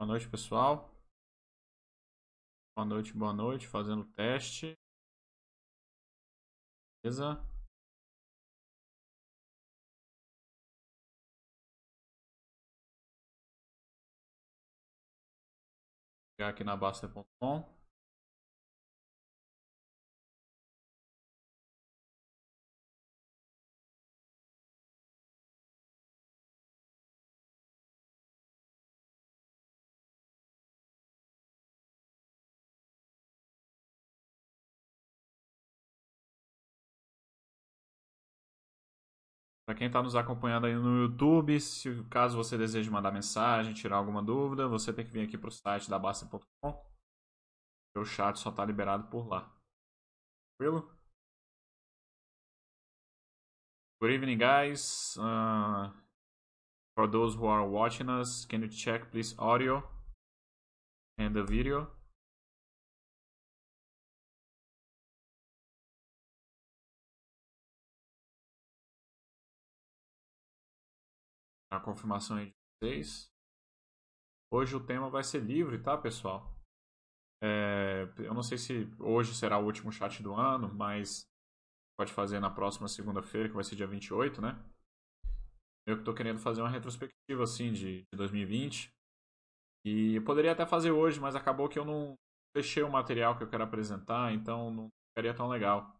Boa noite, pessoal. Boa noite, boa noite. Fazendo o teste. Beleza? Chegar aqui na Basta.com. Para quem está nos acompanhando aí no YouTube, se caso você deseje mandar mensagem, tirar alguma dúvida, você tem que vir aqui para o site da Basta.com. O chat só está liberado por lá. Tranquilo? Good evening, guys. Uh, for those who are watching us, can you check please audio and the video? A confirmação aí de vocês. Hoje o tema vai ser livre, tá, pessoal? É, eu não sei se hoje será o último chat do ano, mas pode fazer na próxima segunda-feira, que vai ser dia 28, né? Eu que tô querendo fazer uma retrospectiva, assim, de, de 2020. E eu poderia até fazer hoje, mas acabou que eu não fechei o material que eu quero apresentar, então não ficaria tão legal.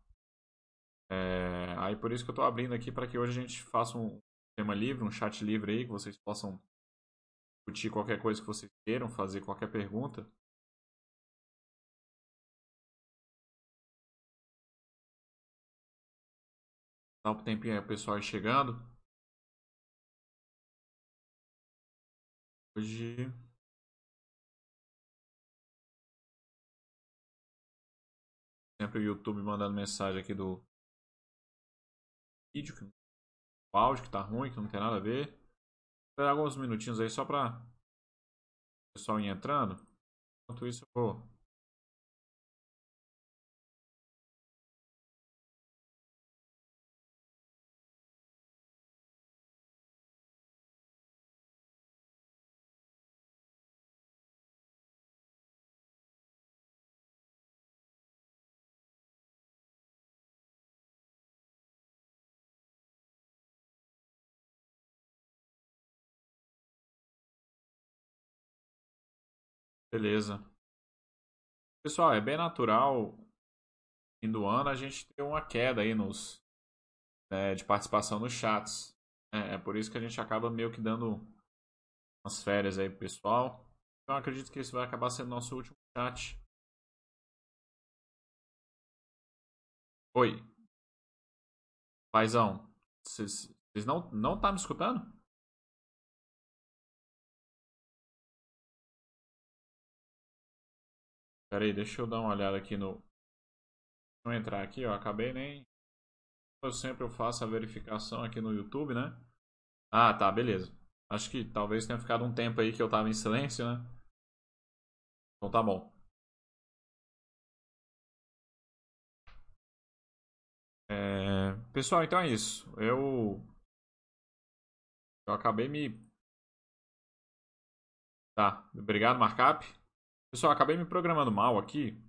É, aí por isso que eu tô abrindo aqui para que hoje a gente faça um, tema livre, um chat livre aí, que vocês possam discutir qualquer coisa que vocês queiram, fazer qualquer pergunta. Dá um tempinho aí o pessoal aí chegando. Hoje. Sempre o YouTube mandando mensagem aqui do vídeo, que o áudio que tá ruim, que não tem nada a ver. Esperar alguns minutinhos aí só pra o pessoal ir entrando. Enquanto isso eu vou Beleza. Pessoal, é bem natural fim do ano a gente ter uma queda aí nos né, de participação nos chats. É, é, por isso que a gente acaba meio que dando umas férias aí pro pessoal. Então acredito que esse vai acabar sendo nosso último chat. Oi. Paizão, vocês não, não tá me escutando? Pera aí, deixa eu dar uma olhada aqui no... Deixa eu entrar aqui, ó. Acabei nem... Eu sempre eu faço a verificação aqui no YouTube, né? Ah, tá, beleza. Acho que talvez tenha ficado um tempo aí que eu tava em silêncio, né? Então tá bom. É... Pessoal, então é isso. Eu... Eu acabei me... Tá, obrigado, Markup. Pessoal, acabei me programando mal aqui.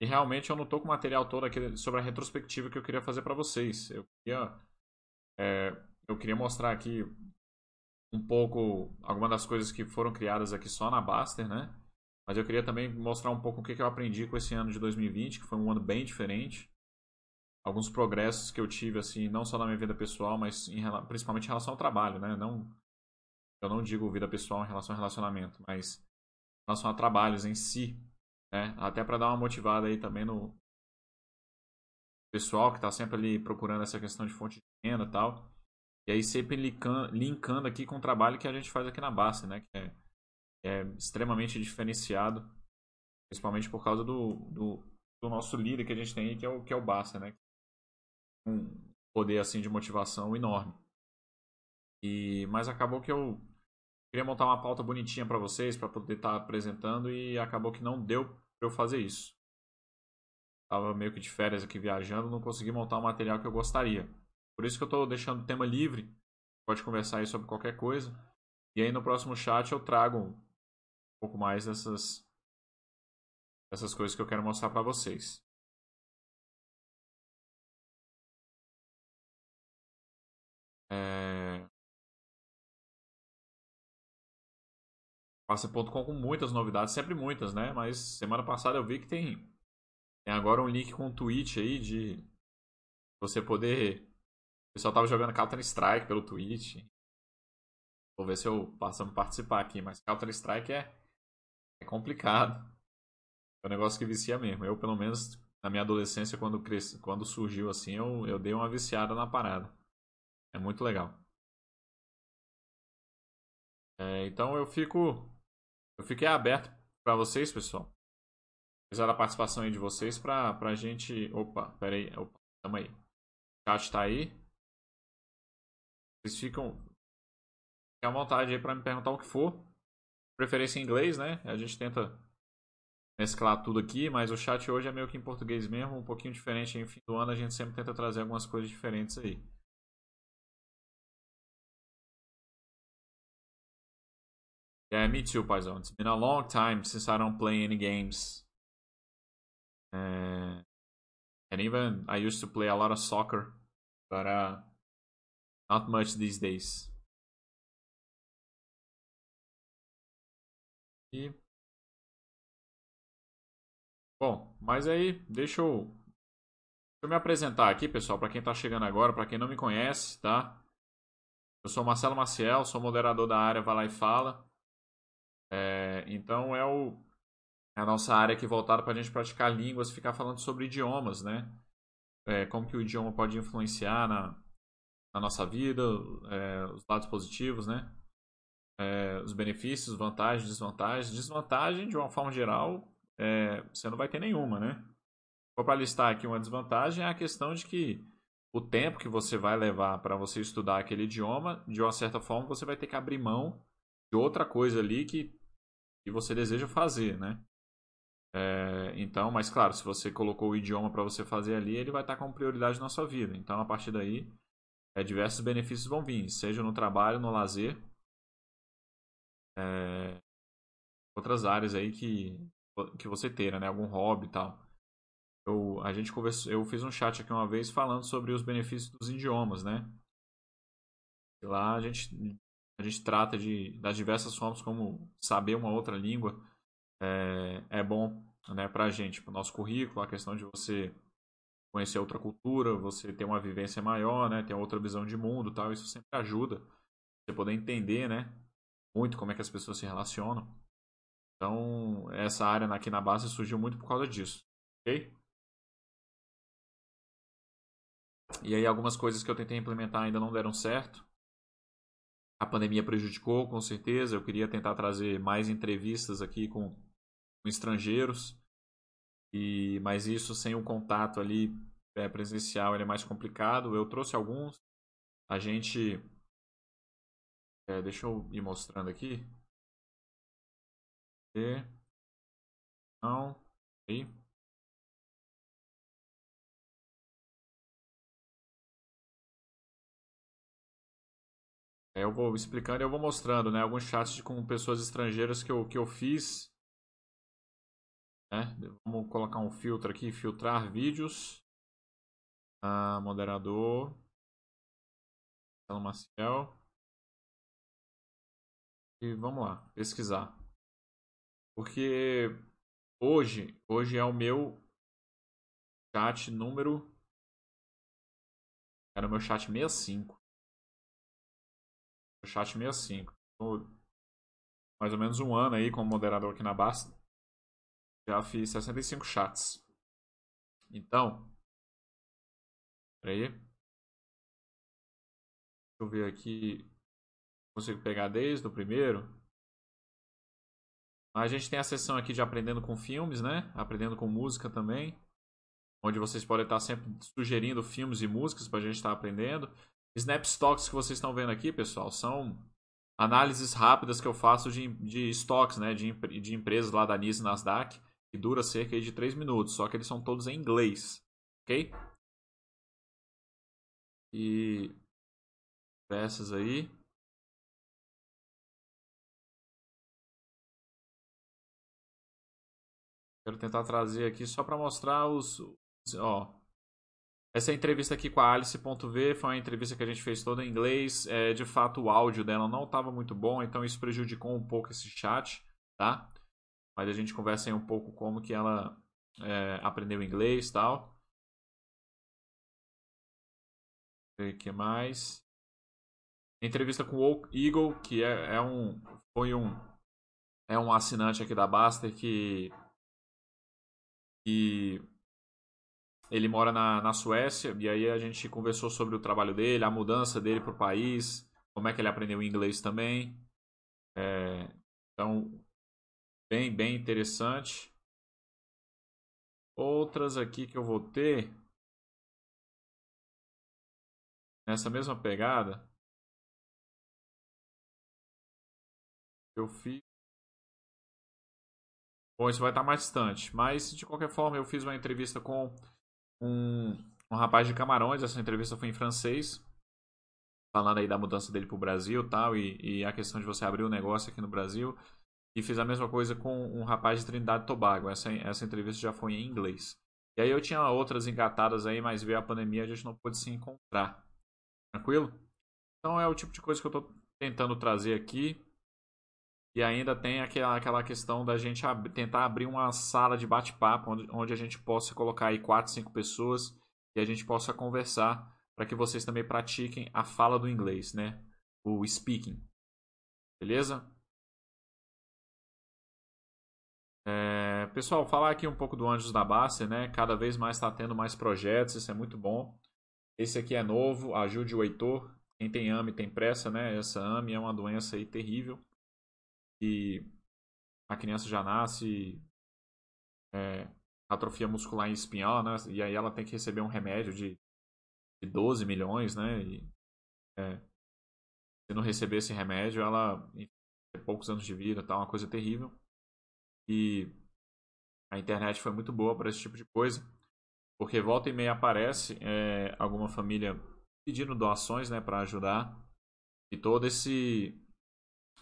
E realmente eu não tô com o material todo aqui sobre a retrospectiva que eu queria fazer para vocês. Eu queria, é, eu queria mostrar aqui um pouco algumas das coisas que foram criadas aqui só na Baster, né? Mas eu queria também mostrar um pouco o que, eu aprendi com esse ano de 2020, que foi um ano bem diferente. Alguns progressos que eu tive, assim, não só na minha vida pessoal, mas em, principalmente em relação ao trabalho, né? Não, eu não digo vida pessoal em relação ao relacionamento, mas relação a trabalhos em si, né? Até para dar uma motivada aí também no pessoal que está sempre ali procurando essa questão de fonte de renda e tal. E aí sempre linkando aqui com o trabalho que a gente faz aqui na base, né? Que é, é extremamente diferenciado, principalmente por causa do, do, do, nosso líder que a gente tem, que é o, que é o Basta, né? Um poder assim de motivação enorme. E, mas acabou que eu Queria montar uma pauta bonitinha para vocês, para poder estar tá apresentando e acabou que não deu para eu fazer isso. Tava meio que de férias aqui viajando, não consegui montar o material que eu gostaria. Por isso que eu estou deixando o tema livre. Pode conversar aí sobre qualquer coisa. E aí no próximo chat eu trago um pouco mais dessas, dessas coisas que eu quero mostrar para vocês. É... Passa.com com muitas novidades, sempre muitas, né? Mas semana passada eu vi que tem, tem agora um link com um tweet aí de você poder. O pessoal tava jogando Counter Strike pelo Twitch. Vou ver se eu passo a participar aqui, mas Counter Strike é, é complicado. É um negócio que vicia mesmo. Eu, pelo menos, na minha adolescência, quando, cresci, quando surgiu assim, eu, eu dei uma viciada na parada. É muito legal. É, então eu fico. Eu fiquei aberto para vocês, pessoal. Precisar da participação aí de vocês pra, pra gente. Opa, pera aí. Opa, tamo aí. O chat tá aí. Vocês ficam. Fiquem à vontade aí pra me perguntar o que for. Preferência em inglês, né? A gente tenta mesclar tudo aqui, mas o chat hoje é meio que em português mesmo, um pouquinho diferente. No fim do ano a gente sempre tenta trazer algumas coisas diferentes aí. Yeah, me too, Paizão. It's been a long time since I don't play any games. Uh, and even I used to play a lot of soccer, but uh, not much these days. E... Bom, mas aí, deixa eu, deixa eu me apresentar aqui, pessoal, para quem está chegando agora, para quem não me conhece, tá? Eu sou Marcelo Maciel, sou moderador da área Vai Lá e Fala. É, então é, o, é a nossa área aqui voltada para a gente praticar línguas, ficar falando sobre idiomas, né? É, como que o idioma pode influenciar na, na nossa vida, é, os lados positivos, né? É, os benefícios, vantagens, desvantagens. Desvantagem, de uma forma geral, é, você não vai ter nenhuma, né? Vou para listar aqui uma desvantagem é a questão de que o tempo que você vai levar para você estudar aquele idioma, de uma certa forma, você vai ter que abrir mão de outra coisa ali que, que você deseja fazer, né? É, então, mas claro, se você colocou o idioma para você fazer ali, ele vai estar com prioridade na sua vida. Então, a partir daí, é, diversos benefícios vão vir, seja no trabalho, no lazer, é, outras áreas aí que, que você teira, né? Algum hobby e tal. Eu, a gente conversou, eu fiz um chat aqui uma vez falando sobre os benefícios dos idiomas, né? Lá a gente a gente trata de, das diversas formas como saber uma outra língua é, é bom né, para a gente, para o nosso currículo, a questão de você conhecer outra cultura, você ter uma vivência maior, né, ter outra visão de mundo tal, isso sempre ajuda você poder entender né, muito como é que as pessoas se relacionam. Então, essa área aqui na base surgiu muito por causa disso, ok? E aí algumas coisas que eu tentei implementar ainda não deram certo. A pandemia prejudicou, com certeza. Eu queria tentar trazer mais entrevistas aqui com, com estrangeiros. E, mas isso sem o contato ali é, presencial é mais complicado. Eu trouxe alguns. A gente. É, deixa eu ir mostrando aqui. E, não. Aí. Eu vou explicando e eu vou mostrando, né? Alguns chats com pessoas estrangeiras que eu, que eu fiz. Né? Vamos colocar um filtro aqui, filtrar vídeos. Ah, moderador. Marcelo Maciel. E vamos lá, pesquisar. Porque hoje, hoje é o meu chat número. Era o meu chat 65 chat 65. Tô mais ou menos um ano aí como moderador aqui na Basta. Já fiz 65 chats. Então, peraí. Deixa eu ver aqui. Consigo pegar desde o primeiro. A gente tem a seção aqui de aprendendo com filmes, né? Aprendendo com música também. Onde vocês podem estar sempre sugerindo filmes e músicas para a gente estar aprendendo. Snapstocks que vocês estão vendo aqui, pessoal, são análises rápidas que eu faço de, de estoques, né, de, de empresas lá da NIS e Nasdaq, que dura cerca de 3 minutos, só que eles são todos em inglês, ok? E peças aí. Quero tentar trazer aqui só para mostrar os, os, ó. Essa entrevista aqui com a Alice.v foi uma entrevista que a gente fez toda em inglês. É, de fato, o áudio dela não estava muito bom, então isso prejudicou um pouco esse chat, tá? Mas a gente conversa aí um pouco como que ela é, aprendeu inglês e tal. O que mais? Entrevista com o Eagle, que é, é um. Foi um. É um assinante aqui da Baster que. que ele mora na, na Suécia, e aí a gente conversou sobre o trabalho dele, a mudança dele para o país, como é que ele aprendeu inglês também. É, então, bem, bem interessante. Outras aqui que eu vou ter nessa mesma pegada. Eu fiz. Bom, isso vai estar mais distante. Mas, de qualquer forma, eu fiz uma entrevista com um, um rapaz de Camarões. Essa entrevista foi em francês. Falando aí da mudança dele para o Brasil tal, e, e a questão de você abrir um negócio aqui no Brasil. E fiz a mesma coisa com um rapaz de Trindade e Tobago. Essa, essa entrevista já foi em inglês. E aí eu tinha outras engatadas aí, mas veio a pandemia a gente não pôde se encontrar. Tranquilo? Então é o tipo de coisa que eu estou tentando trazer aqui. E ainda tem aquela, aquela questão da gente ab tentar abrir uma sala de bate-papo onde, onde a gente possa colocar aí 4, 5 pessoas e a gente possa conversar para que vocês também pratiquem a fala do inglês, né? O speaking. Beleza? É, pessoal, falar aqui um pouco do Anjos da Baster, né? Cada vez mais está tendo mais projetos, isso é muito bom. Esse aqui é novo, ajude o Heitor. Quem tem AME tem pressa, né? Essa AME é uma doença aí terrível que a criança já nasce é, atrofia muscular em espinhal, né? E aí ela tem que receber um remédio de, de 12 milhões, né? E, é, se não receber esse remédio, ela tem poucos anos de vida, tá? Uma coisa terrível. E a internet foi muito boa para esse tipo de coisa, porque volta e meia aparece é, alguma família pedindo doações, né, para ajudar. E todo esse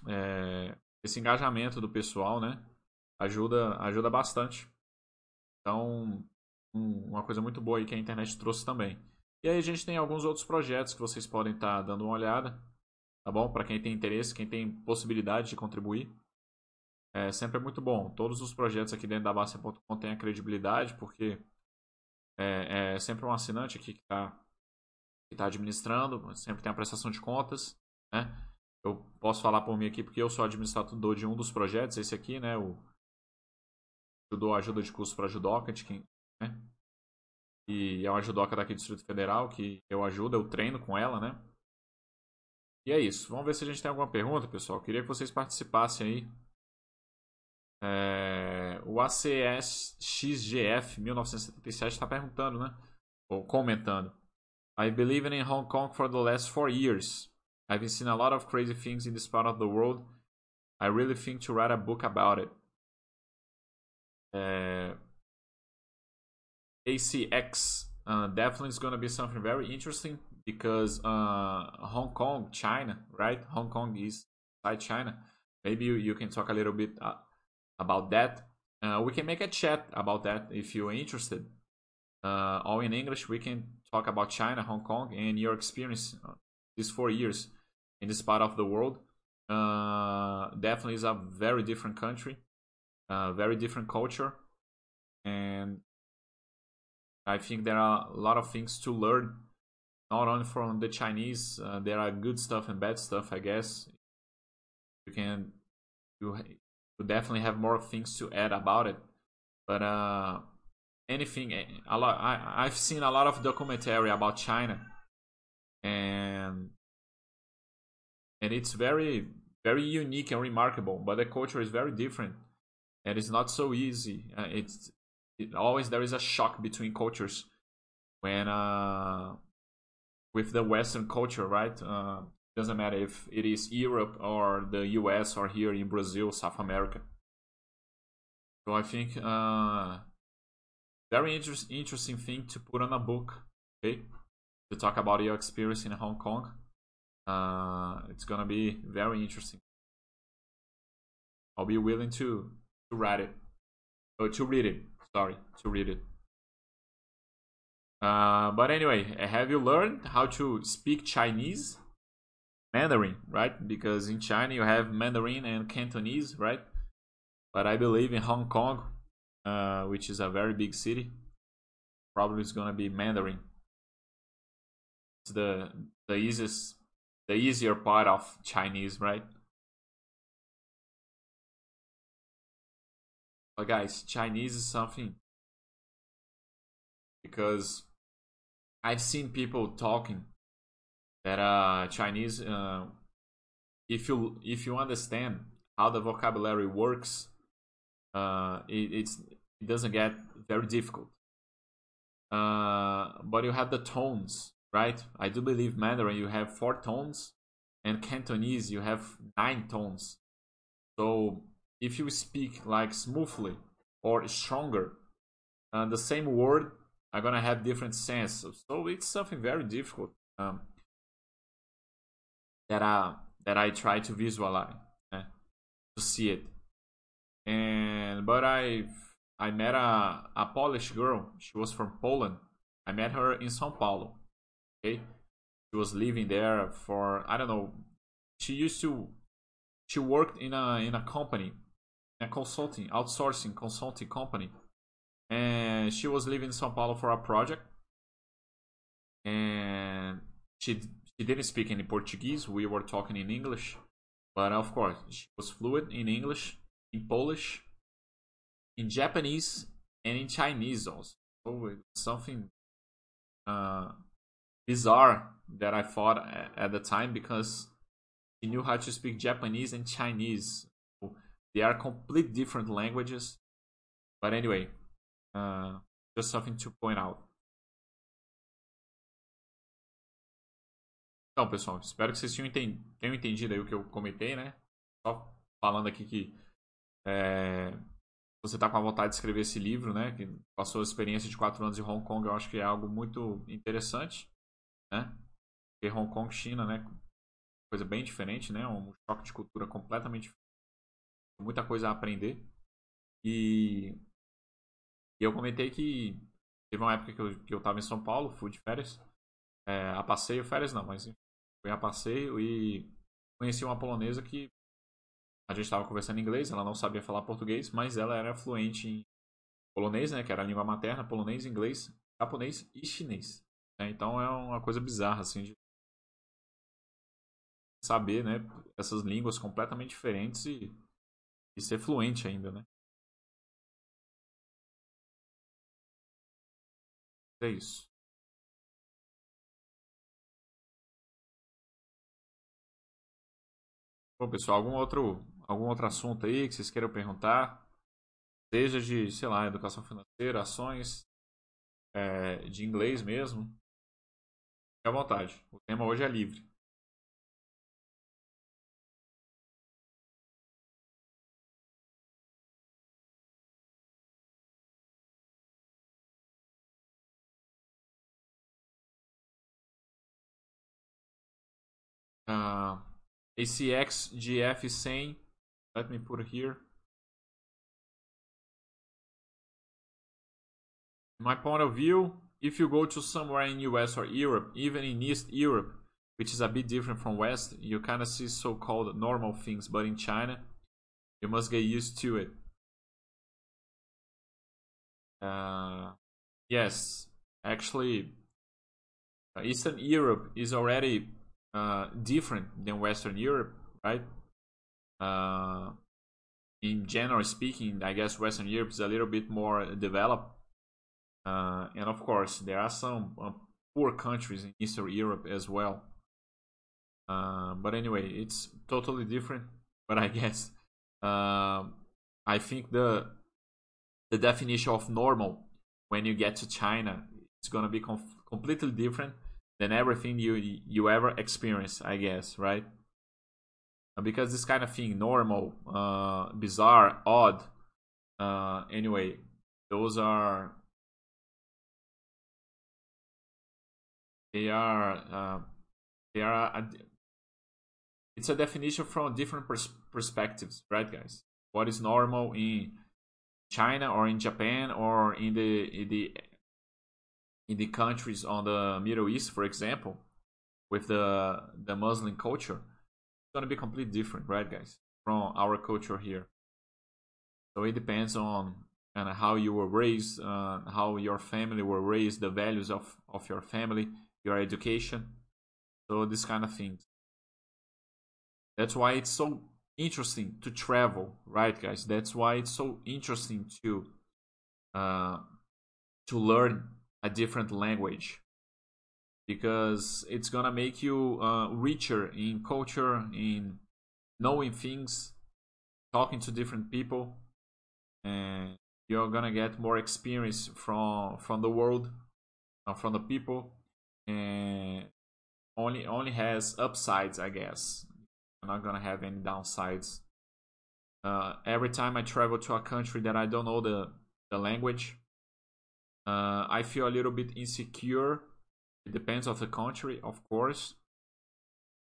é, esse engajamento do pessoal, né? Ajuda, ajuda bastante. Então, um, uma coisa muito boa aí que a internet trouxe também. E aí a gente tem alguns outros projetos que vocês podem estar tá dando uma olhada, tá bom? Para quem tem interesse, quem tem possibilidade de contribuir. É sempre é muito bom. Todos os projetos aqui dentro da Basta.com têm a credibilidade, porque é, é sempre um assinante aqui que está que tá administrando, sempre tem a prestação de contas, né? Eu posso falar por mim aqui porque eu sou administrador de um dos projetos, esse aqui, né? O Judô Ajuda de Curso para Judoca, de quem, né? E é uma judoca daqui do Distrito Federal que eu ajudo, eu treino com ela, né? E é isso. Vamos ver se a gente tem alguma pergunta, pessoal. Queria que vocês participassem aí. É... O ACSXGF 1977 está perguntando, né? Ou comentando. I believe in Hong Kong for the last four years. I've seen a lot of crazy things in this part of the world. I really think to write a book about it. Uh, ACX uh, definitely is going to be something very interesting because uh, Hong Kong, China, right? Hong Kong is inside China. Maybe you, you can talk a little bit uh, about that. Uh, we can make a chat about that if you're interested. Uh, all in English, we can talk about China, Hong Kong, and your experience these four years in this part of the world. Uh, definitely is a very different country, uh, very different culture, and I think there are a lot of things to learn, not only from the Chinese. Uh, there are good stuff and bad stuff, I guess. You can, you, you definitely have more things to add about it, but uh, anything, a lot. I I've seen a lot of documentary about China, and and it's very very unique and remarkable but the culture is very different and it's not so easy. Uh, it's it, always there is a shock between cultures when uh with the western culture right? Uh doesn't matter if it is europe or the us or here in brazil south america. So i think uh very inter- interesting thing to put on a book okay to talk about your experience in hong kong uh, it's gonna be very interesting. I'll be willing to to write it. Oh, to read it. Sorry, to read it. Uh, but anyway, have you learned how to speak Chinese? Mandarin, right? Because in China you have Mandarin and Cantonese, right? But I believe in Hong Kong, uh, which is a very big city, probably it's gonna be Mandarin. The the easiest, the easier part of Chinese, right? But guys, Chinese is something because I've seen people talking that uh, Chinese, uh, if you if you understand how the vocabulary works, uh, it, it's it doesn't get very difficult. Uh, but you have the tones, right? I do believe Mandarin you have four tones, and Cantonese you have nine tones. So if you speak like smoothly or stronger, uh, the same word are gonna have different sense. So it's something very difficult. Um, that I that I try to visualize, né? to see it. And but I I met a a Polish girl. She was from Poland. I met her in São Paulo. Okay, she was living there for I don't know. She used to she worked in a in a company, a consulting outsourcing consulting company, and she was living in São Paulo for a project. And she she didn't speak any Portuguese. We were talking in English, but of course she was fluent in English, in Polish, in Japanese, and in Chinese also. So something uh, bizarre that I thought at the time because she knew how to speak Japanese and Chinese. They are complete different languages. But anyway, uh, just something to point out. Então, pessoal, espero que vocês tenham entendido aí o que eu comentei, né? Só falando aqui que é, você está com a vontade de escrever esse livro, né? Que passou a experiência de quatro anos em Hong Kong, eu acho que é algo muito interessante, né? Hong Kong, China, né? Coisa bem diferente, né? Um choque de cultura completamente diferente. Muita coisa a aprender. E, e eu comentei que teve uma época que eu, que eu tava em São Paulo, fui de férias. É, a passeio, férias não, mas Fui a passeio e conheci uma polonesa que a gente estava conversando em inglês, ela não sabia falar português, mas ela era fluente em polonês, né, que era a língua materna, polonês, inglês, japonês e chinês. Né? Então é uma coisa bizarra, assim, de saber, né, essas línguas completamente diferentes e, e ser fluente ainda, né. É isso. Bom, pessoal, algum outro, algum outro assunto aí que vocês queiram perguntar? Seja de, sei lá, educação financeira, ações, é, de inglês mesmo. À vontade. O tema hoje é livre. Ah, ACX GF100. Let me put here. my point of view, if you go to somewhere in US or Europe, even in East Europe, which is a bit different from West, you kind of see so-called normal things, but in China, you must get used to it. Uh, yes, actually, uh, Eastern Europe is already uh, different than Western Europe, right? Uh, in general speaking, I guess Western Europe is a little bit more developed. Uh, and of course, there are some uh, poor countries in Eastern Europe as well. Uh, but anyway, it's totally different. But I guess um, I think the the definition of normal when you get to China it's gonna be com completely different than everything you you ever experience, I guess, right? Uh, because this kind of thing, normal, uh, bizarre, odd, uh, anyway, those are they are uh, they are a, it's a definition from different pers perspectives, right, guys? What is normal in China or in Japan or in the in the in the countries on the Middle East, for example, with the the Muslim culture, it's gonna be completely different, right, guys, from our culture here. So it depends on and how you were raised, uh, how your family were raised, the values of of your family, your education, so this kind of things. That's why it's so interesting to travel, right, guys? That's why it's so interesting to uh, to learn a different language because it's gonna make you uh, richer in culture, in knowing things, talking to different people, and you're gonna get more experience from from the world, uh, from the people, and only only has upsides, I guess. I'm not gonna have any downsides. Uh, every time I travel to a country that I don't know the the language, uh, I feel a little bit insecure. It depends of the country, of course.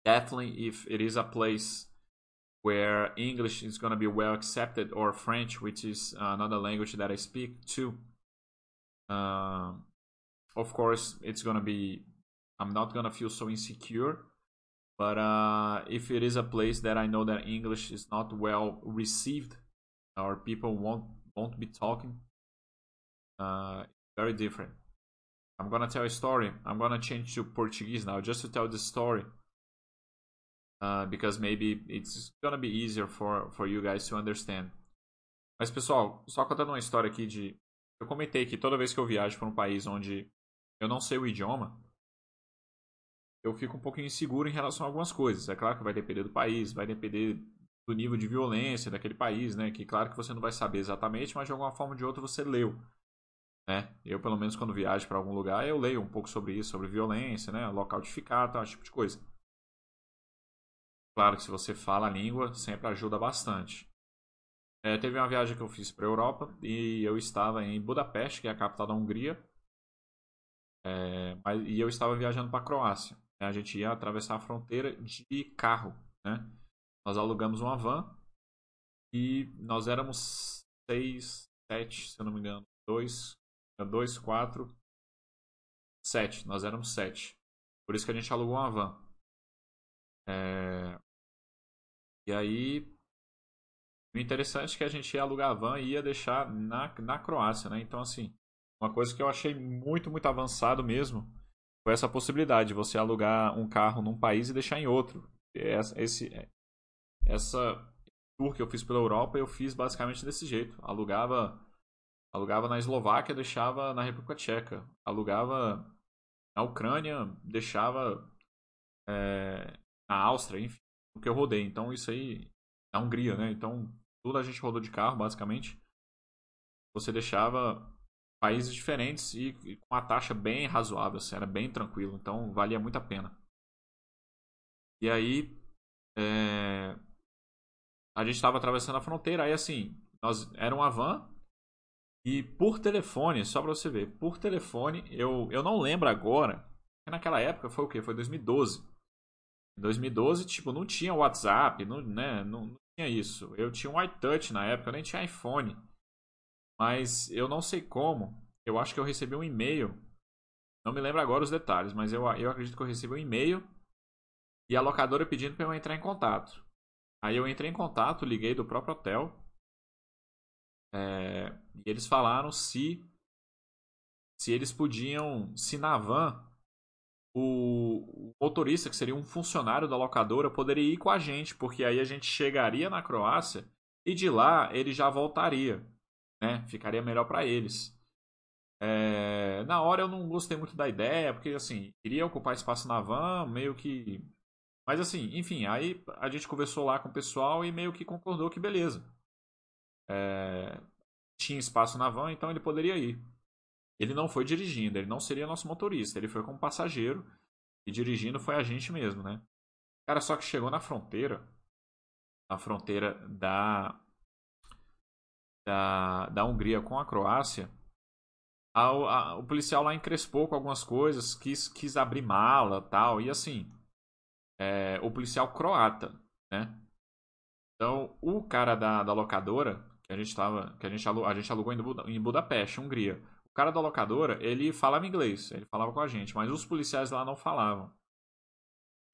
Definitely, if it is a place where English is gonna be well accepted, or French, which is another language that I speak too. Uh, of course, it's gonna be. I'm not gonna feel so insecure but uh, if it is a place that I know that English is not well received, or people won't won't be talking, uh, very different. I'm gonna tell a story. I'm gonna change to Portuguese now, just to tell this story, uh, because maybe it's gonna be easier for for you guys to understand. Mas pessoal, só contando uma história aqui de, eu comentei que toda vez que eu viajo para um país onde eu não sei o idioma, eu fico um pouquinho inseguro em relação a algumas coisas. É claro que vai depender do país, vai depender do nível de violência daquele país, né? Que claro que você não vai saber exatamente, mas de alguma forma ou de outra você leu. Né? Eu, pelo menos, quando viajo para algum lugar, eu leio um pouco sobre isso, sobre violência, né? Local de ficar, tal, esse tipo de coisa. Claro que se você fala a língua, sempre ajuda bastante. É, teve uma viagem que eu fiz para a Europa e eu estava em Budapeste, que é a capital da Hungria. É, e eu estava viajando para a Croácia. A gente ia atravessar a fronteira de carro, né? Nós alugamos uma van e nós éramos seis, sete, se eu não me engano, dois, dois, quatro, sete. Nós éramos sete. Por isso que a gente alugou uma van. É... E aí, o interessante é que a gente ia alugar a van e ia deixar na, na Croácia, né? Então, assim, uma coisa que eu achei muito, muito avançado mesmo foi essa possibilidade de você alugar um carro num país e deixar em outro. Esse, essa tour que eu fiz pela Europa, eu fiz basicamente desse jeito. Alugava, alugava na Eslováquia, deixava na República Tcheca. Alugava na Ucrânia, deixava é, na Áustria, enfim, o que eu rodei. Então isso aí, na Hungria, né? Então tudo a gente rodou de carro, basicamente. Você deixava países diferentes e, com uma taxa bem razoável, assim, era bem tranquilo, então valia muito a pena. E aí é, a gente estava atravessando a fronteira, aí assim, nós era uma van e por telefone, só para você ver, por telefone, eu, eu não lembro agora, naquela época foi o que? Foi 2012. Em 2012, tipo, não tinha WhatsApp, não, né, não, não tinha isso. Eu tinha um iTouch na época, eu nem tinha iPhone. Mas eu não sei como. Eu acho que eu recebi um e-mail. Não me lembro agora os detalhes, mas eu, eu acredito que eu recebi um e-mail e a locadora pedindo para eu entrar em contato. Aí eu entrei em contato, liguei do próprio hotel. É, e eles falaram se se eles podiam, se na van o, o motorista, que seria um funcionário da locadora, poderia ir com a gente, porque aí a gente chegaria na Croácia e de lá ele já voltaria né? Ficaria melhor para eles. É, na hora eu não gostei muito da ideia, porque assim, queria ocupar espaço na van, meio que. Mas assim, enfim, aí a gente conversou lá com o pessoal e meio que concordou que beleza. É, tinha espaço na van, então ele poderia ir. Ele não foi dirigindo, ele não seria nosso motorista, ele foi como passageiro e dirigindo foi a gente mesmo, né? Cara, só que chegou na fronteira, na fronteira da da, da Hungria com a Croácia, a, a, o policial lá encrespou com algumas coisas, quis, quis abrir mala tal, e assim, é, o policial croata, né? Então, o cara da, da locadora, Que a gente tava. Que a gente alugou, a gente alugou em Budapeste, Hungria. O cara da locadora, ele falava inglês, ele falava com a gente, mas os policiais lá não falavam.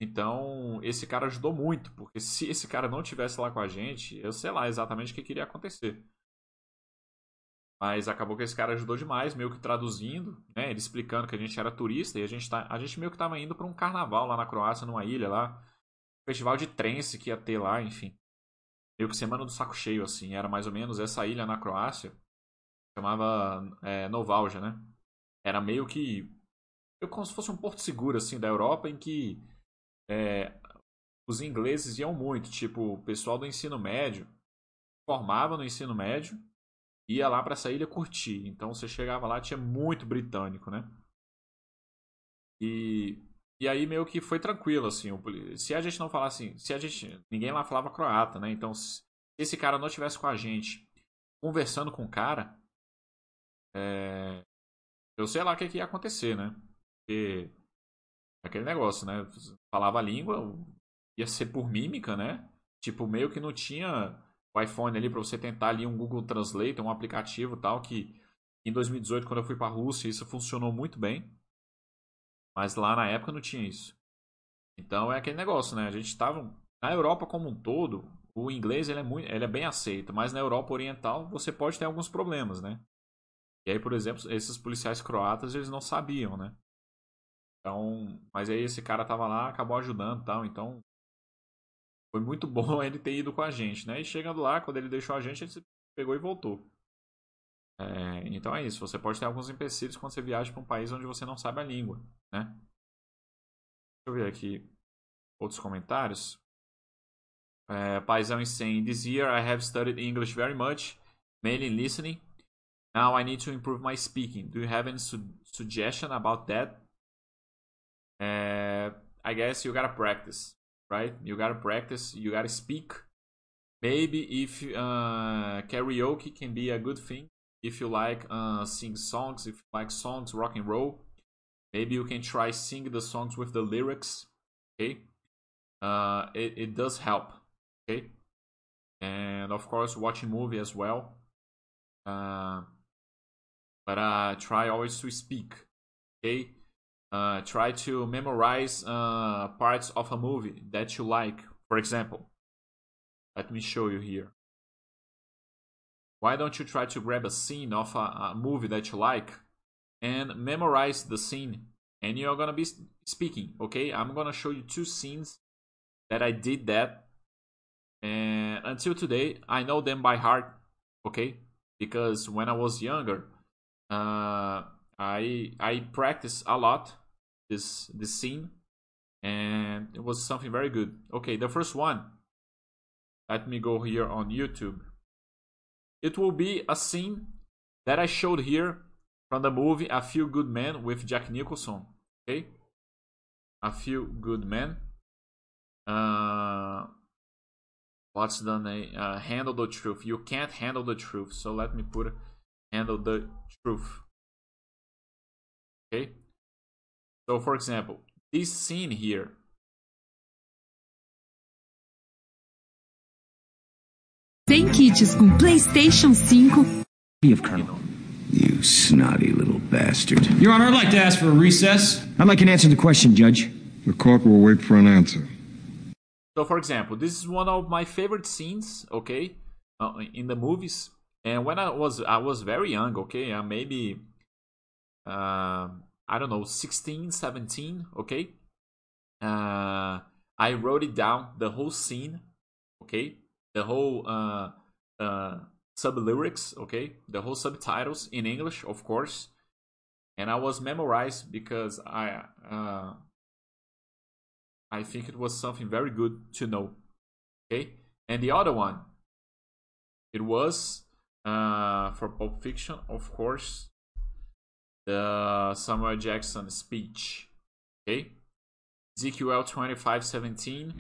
Então, esse cara ajudou muito, porque se esse cara não tivesse lá com a gente, eu sei lá exatamente o que queria acontecer. Mas acabou que esse cara ajudou demais, meio que traduzindo, né? Ele explicando que a gente era turista e a gente, tá, a gente meio que estava indo para um carnaval lá na Croácia, numa ilha lá. Festival de trance que ia ter lá, enfim. Meio que semana do saco cheio, assim. Era mais ou menos essa ilha na Croácia. Chamava é, Novalja, né? Era meio que. Como se fosse um porto seguro, assim, da Europa, em que é, os ingleses iam muito. Tipo, o pessoal do ensino médio formava no ensino médio ia lá para essa ilha curtir. Então você chegava lá, tinha muito britânico, né? E, e aí meio que foi tranquilo, assim. Se a gente não falasse, se a gente. Ninguém lá falava croata, né? Então, se esse cara não tivesse com a gente conversando com o cara, é, eu sei lá o que, que ia acontecer, né? Porque aquele negócio, né? Falava a língua, ia ser por mímica, né? Tipo, meio que não tinha o iPhone ali para você tentar ali um Google Translate, um aplicativo tal que em 2018 quando eu fui para a Rússia isso funcionou muito bem. Mas lá na época não tinha isso. Então é aquele negócio, né? A gente estava na Europa como um todo, o inglês ele é muito, ele é bem aceito, mas na Europa Oriental você pode ter alguns problemas, né? E aí, por exemplo, esses policiais croatas eles não sabiam, né? Então, mas aí esse cara tava lá, acabou ajudando, tal. Então, foi muito bom ele ter ido com a gente, né? E chegando lá, quando ele deixou a gente, ele pegou e voltou. É, então é isso. Você pode ter alguns empecilhos quando você viaja para um país onde você não sabe a língua, né? Deixa eu ver aqui outros comentários. É, Paisão is saying, This year I have studied English very much, mainly listening. Now I need to improve my speaking. Do you have any su suggestion about that? Uh, I guess you gotta practice right? You gotta practice, you gotta speak. Maybe if uh, karaoke can be a good thing, if you like uh, sing songs, if you like songs, rock and roll, maybe you can try sing the songs with the lyrics. Okay, uh, it it does help. Okay, and of course watching movie as well. Uh, but uh, try always to speak. Okay, uh, try to memorize uh, parts of a movie that you like. For example, let me show you here. Why don't you try to grab a scene of a, a movie that you like and memorize the scene? And you're gonna be speaking, okay? I'm gonna show you two scenes that I did that, and until today, I know them by heart, okay? Because when I was younger, uh, I I practiced a lot this this scene, and it was something very good. Okay, the first one. Let me go here on YouTube. It will be a scene that I showed here from the movie A Few Good Men with Jack Nicholson. Okay, A Few Good Men. Uh, what's the name? Uh, handle the truth. You can't handle the truth. So let me put handle the truth. Okay. So, for example, this scene here. Tem kits com PlayStation 5. Of Colonel. You snotty little bastard. Your Honor, I'd like to ask for a recess. I'd like an answer to the question, Judge. The court will wait for an answer. So, for example, this is one of my favorite scenes, okay, uh, in the movies. And when I was I was very young, okay, uh, maybe uh, I don't know, 16, 17, okay? Uh, I wrote it down, the whole scene, okay? The whole uh, uh, sub lyrics, okay? The whole subtitles in English, of course. And I was memorized because I uh, I think it was something very good to know, okay? And the other one, it was uh, for Pulp Fiction, of course, the Samuel Jackson speech. Okay? ZQL 2517.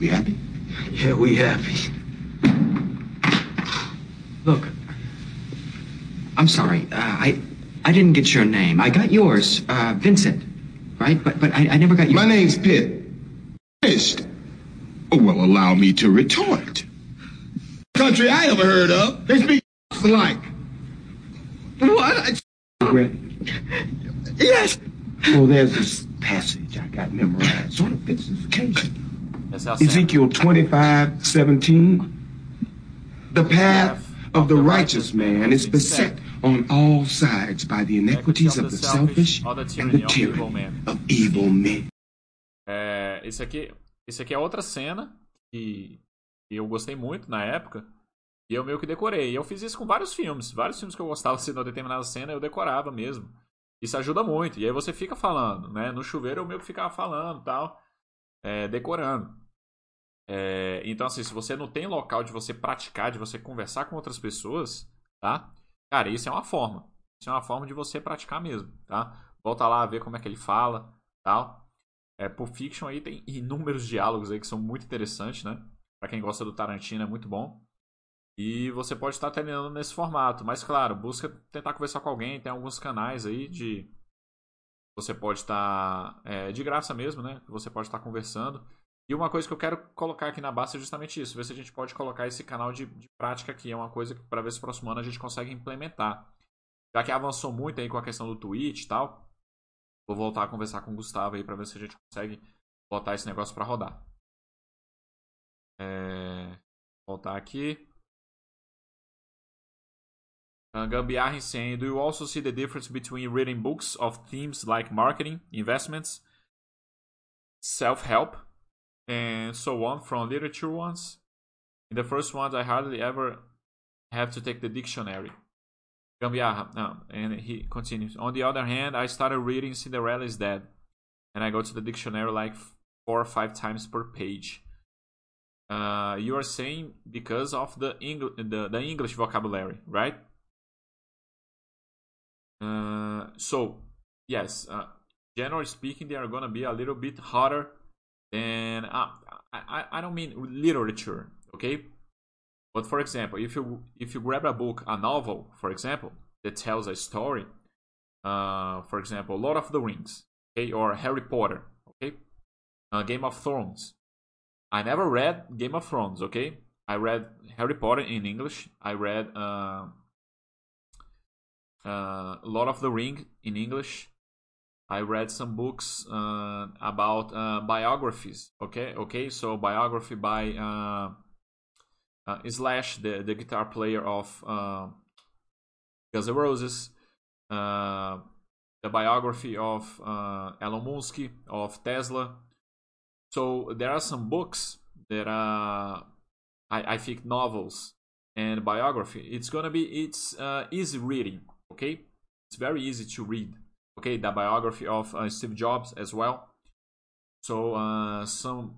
We happy? Yeah, we happy. Look, I'm sorry. Uh, I I didn't get your name. I got yours, uh, Vincent, right? But but I, I never got your. My name's Pitt. Finished. Oh, well, allow me to retort. Country I ever heard of. They speak looks like. What? I... Regret? Yes. Well, there's this passage I got memorized. Sort of fits this occasion. Ezekiel 25, 17. The path of the righteous man is beset on all sides by the iniquities of the selfish and the tyranny of evil men. É, esse aqui, esse aqui é outra cena que, que eu gostei muito na época. E eu meio que decorei. E eu fiz isso com vários filmes. Vários filmes que eu gostava de uma determinada cena, eu decorava mesmo. Isso ajuda muito. E aí você fica falando, né? No chuveiro eu meio que ficava falando tal, é, decorando. É, então, assim, se você não tem local de você praticar, de você conversar com outras pessoas, tá? Cara, isso é uma forma. Isso é uma forma de você praticar mesmo, tá? Volta lá ver como é que ele fala, tal. É, Pulp Fiction aí tem inúmeros diálogos aí que são muito interessantes, né? Pra quem gosta do Tarantino é muito bom. E você pode estar treinando nesse formato. Mas, claro, busca tentar conversar com alguém. Tem alguns canais aí de. Você pode estar. É, de graça mesmo, né? Você pode estar conversando. E uma coisa que eu quero colocar aqui na base é justamente isso. Ver se a gente pode colocar esse canal de, de prática aqui. É uma coisa que, para ver se no próximo ano a gente consegue implementar. Já que avançou muito aí com a questão do Twitch e tal. Vou voltar a conversar com o Gustavo aí para ver se a gente consegue botar esse negócio para rodar. É... Voltar aqui. Uh, Gambiarra saying, do you also see the difference between reading books of themes like marketing, investments, self-help, and so on from literature ones? In the first ones, I hardly ever have to take the dictionary. Gambiarra, no, and he continues. On the other hand, I started reading Cinderella is Dead, and I go to the dictionary like four or five times per page. Uh, you are saying because of the, the, the English vocabulary, right? Uh, so, yes, uh, generally speaking, they are gonna be a little bit harder than. Uh, I, I don't mean literature, okay? But for example, if you if you grab a book, a novel, for example, that tells a story, uh, for example, Lord of the Rings, okay, or Harry Potter, okay, uh, Game of Thrones. I never read Game of Thrones, okay? I read Harry Potter in English. I read uh, uh, Lord of the Ring in English. I read some books uh, about uh, biographies. Okay, okay. So biography by uh, uh, Slash, the the guitar player of uh, Guns N' Roses. Uh, the biography of Elon Musk of Tesla. So there are some books that are, I, I think, novels and biography. It's gonna be it's uh, easy reading okay? It's very easy to read okay? The biography of uh, steve jobs as well. So uh, some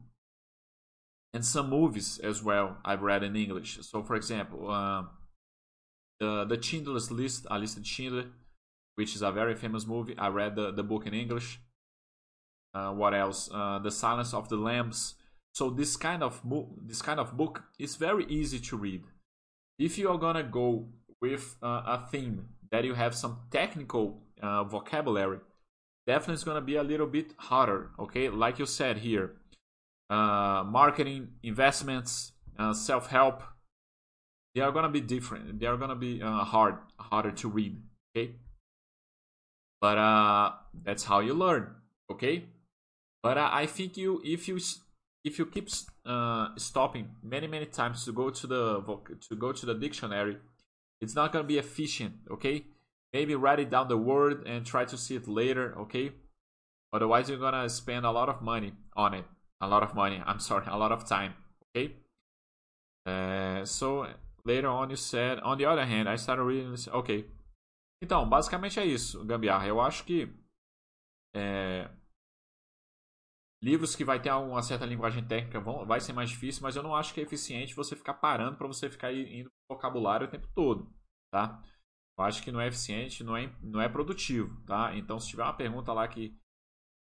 and some movies as well i've read in english. So for example uh, the the schindler's list i list of schindler which is a very famous movie. I read the, the book in english. Uh, what else? Uh, the silence of the lambs. So this kind of mo- this kind of book is very easy to read. If you are gonna go with uh, a theme that you have some technical uh, vocabulary, definitely it's going to be a little bit harder. Okay, like you said here, uh, marketing, investments, uh, self help, they are going to be different. They are going to be uh, hard, harder to read. Okay, but uh, that's how you learn. Okay, but uh, I think you if you if you keep stopping many many times to go to the to go to the dictionary it's not going to be efficient, okay? Maybe write it down the word and try to see it later, okay? Otherwise, you're going to spend a lot of money on it. A lot of money, I'm sorry, a lot of time, okay? Uh, so, later on you said, on the other hand, I started reading this, ok. Então, basicamente é isso, Gambiarra. Eu acho que é, livros que vai ter uma certa linguagem técnica vão, vai ser mais difícil, mas eu não acho que é eficiente você ficar parando para você ficar indo pro vocabulário o tempo todo, tá? Eu acho que não é eficiente, não é, não é produtivo, tá? Então, se tiver uma pergunta lá que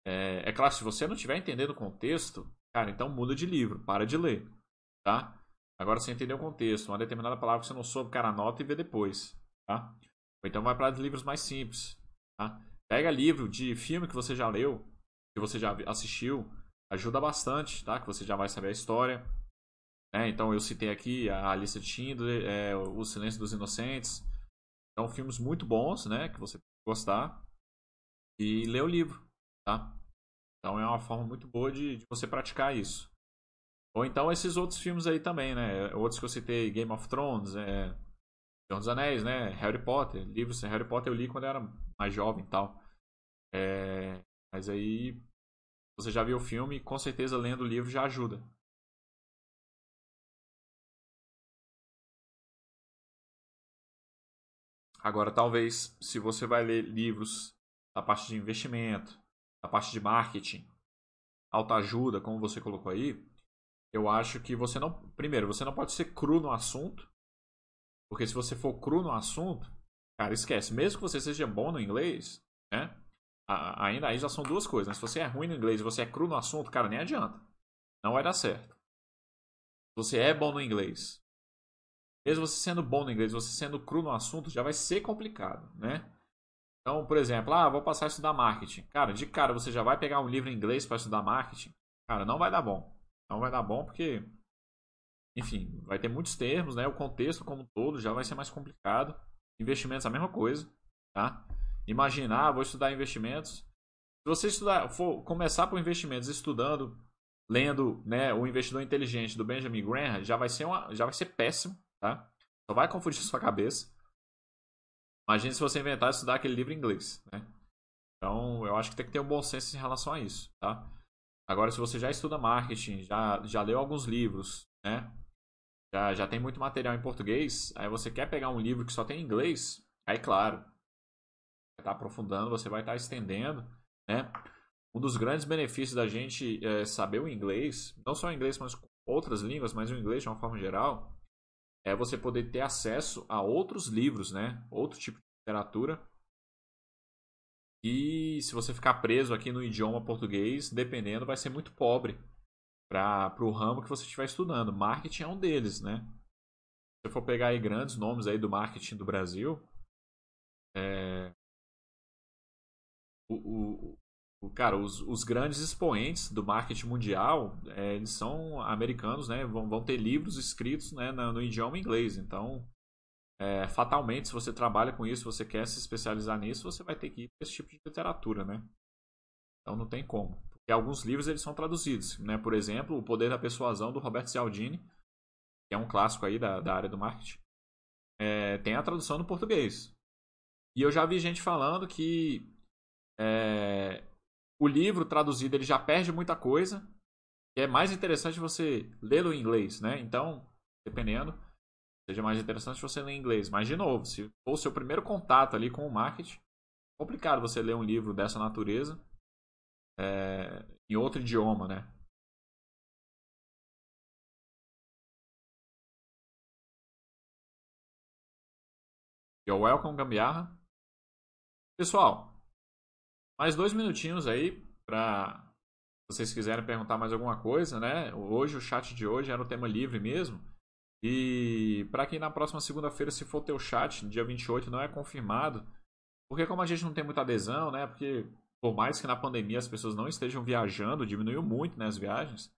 é, é claro, se você não estiver entendendo o contexto, cara, então muda de livro, para de ler, tá? Agora você entendeu o contexto, uma determinada palavra que você não soube, cara, anota e vê depois, tá? Ou então vai para livros mais simples, tá? Pega livro de filme que você já leu, que você já assistiu, ajuda bastante, tá? Que você já vai saber a história. Né? Então eu citei aqui a lista de Schindler, é, O Silêncio dos Inocentes. São filmes muito bons, né? Que você pode gostar. E ler o livro, tá? Então é uma forma muito boa de, de você praticar isso. Ou então esses outros filmes aí também, né? Outros que eu citei, Game of Thrones, é... Senhor dos Anéis, né? Harry Potter. Livros Harry Potter eu li quando eu era mais jovem e tal. É... Mas aí você já viu o filme, com certeza lendo o livro já ajuda. Agora, talvez, se você vai ler livros da parte de investimento, da parte de marketing, autoajuda, como você colocou aí, eu acho que você não. Primeiro, você não pode ser cru no assunto. Porque se você for cru no assunto, cara, esquece. Mesmo que você seja bom no inglês, né? Ainda aí já são duas coisas. Né? Se você é ruim no inglês e você é cru no assunto, cara, nem adianta. Não vai dar certo. Você é bom no inglês. Mesmo você sendo bom no inglês, você sendo cru no assunto, já vai ser complicado, né? Então, por exemplo, ah, vou passar a estudar marketing. Cara, de cara você já vai pegar um livro em inglês para estudar marketing. Cara, não vai dar bom. Não vai dar bom porque, enfim, vai ter muitos termos, né? O contexto como um todo já vai ser mais complicado. Investimentos a mesma coisa, tá? Imaginar, vou estudar investimentos. Se você estudar, for começar por investimentos estudando, lendo, né, o investidor inteligente do Benjamin Graham, já vai ser uma, já vai ser péssimo, tá? Só vai confundir sua cabeça. Imagine se você inventar estudar aquele livro em inglês, né? Então, eu acho que tem que ter um bom senso em relação a isso, tá? Agora, se você já estuda marketing, já, já leu alguns livros, né? Já, já tem muito material em português, aí você quer pegar um livro que só tem em inglês, aí, claro, estar tá aprofundando, você vai estar tá estendendo, né? Um dos grandes benefícios da gente é, saber o inglês, não só o inglês, mas outras línguas, mas o inglês de uma forma geral, é você poder ter acesso a outros livros, né? Outro tipo de literatura. E se você ficar preso aqui no idioma português, dependendo, vai ser muito pobre para o ramo que você estiver estudando. Marketing é um deles, né? Se você for pegar aí grandes nomes aí do marketing do Brasil, é... o, cara, os, os, grandes expoentes do marketing mundial, é, eles são americanos, né? Vão, vão ter livros escritos né, no, no idioma inglês. Então, é, fatalmente, se você trabalha com isso, você quer se especializar nisso, você vai ter que ir para esse tipo de literatura, né? Então, não tem como. Porque alguns livros eles são traduzidos, né? Por exemplo, O Poder da Persuasão, do Roberto Cialdini, que é um clássico aí da, da área do marketing. É, tem a tradução no português. E eu já vi gente falando que é, o livro traduzido ele já perde muita coisa. É mais interessante você lê-lo em inglês, né? Então, dependendo, seja mais interessante você ler em inglês. Mas, de novo, se for o seu primeiro contato ali com o marketing, é complicado você ler um livro dessa natureza é, em outro idioma, né? You're welcome, Gambiarra. Pessoal, mais dois minutinhos aí para vocês quiserem perguntar mais alguma coisa, né? Hoje o chat de hoje era o tema livre mesmo. E para quem na próxima segunda-feira, se for ter o chat, dia 28, não é confirmado, porque como a gente não tem muita adesão, né? Porque por mais que na pandemia as pessoas não estejam viajando, diminuiu muito né, as viagens.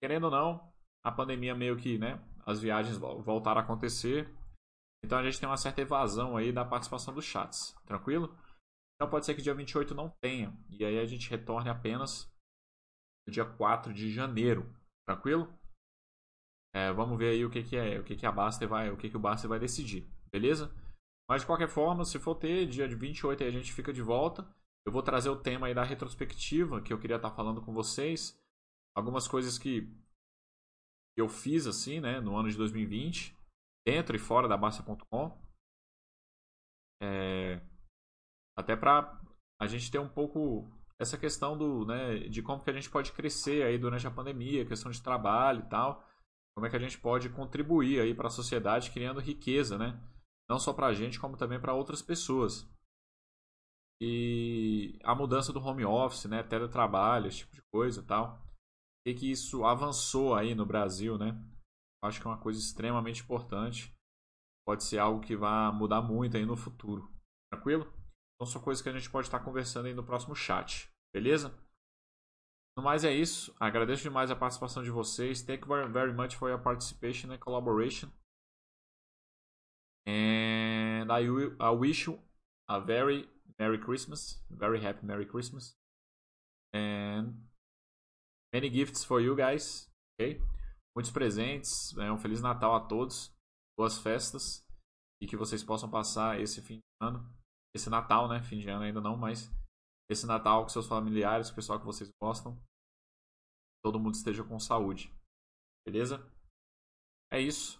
Querendo ou não, a pandemia meio que, né? As viagens voltaram a acontecer. Então a gente tem uma certa evasão aí da participação dos chats. Tranquilo? Então pode ser que dia 28 não tenha. E aí a gente retorne apenas no dia 4 de janeiro. Tranquilo? É, vamos ver aí o que, que é, o que, que a Baster vai, o que, que o Baster vai decidir. Beleza? Mas de qualquer forma, se for ter, dia de 28 aí a gente fica de volta. Eu vou trazer o tema aí da retrospectiva que eu queria estar falando com vocês. Algumas coisas que eu fiz assim, né, no ano de 2020, dentro e fora da Basta.com. É, até para a gente ter um pouco essa questão do, né, de como que a gente pode crescer aí durante a pandemia, questão de trabalho e tal. Como é que a gente pode contribuir aí para a sociedade criando riqueza, né? Não só para a gente, como também para outras pessoas. E a mudança do home office, né, teletrabalho, esse tipo de coisa e tal. E que isso avançou aí no Brasil, né? Acho que é uma coisa extremamente importante. Pode ser algo que vai mudar muito aí no futuro. Tranquilo? Então são coisas que a gente pode estar conversando aí no próximo chat. Beleza? No mais é isso. Agradeço demais a participação de vocês. Thank you very much for your participation and collaboration. And I, will, I wish you a very Merry Christmas. Very happy Merry Christmas. And many gifts for you guys. Ok? Muitos presentes. Um Feliz Natal a todos. Boas festas. E que vocês possam passar esse fim de ano. Esse Natal, né? Fim de ano ainda não, mas esse Natal com seus familiares, com o pessoal que vocês gostam. Todo mundo esteja com saúde. Beleza? É isso.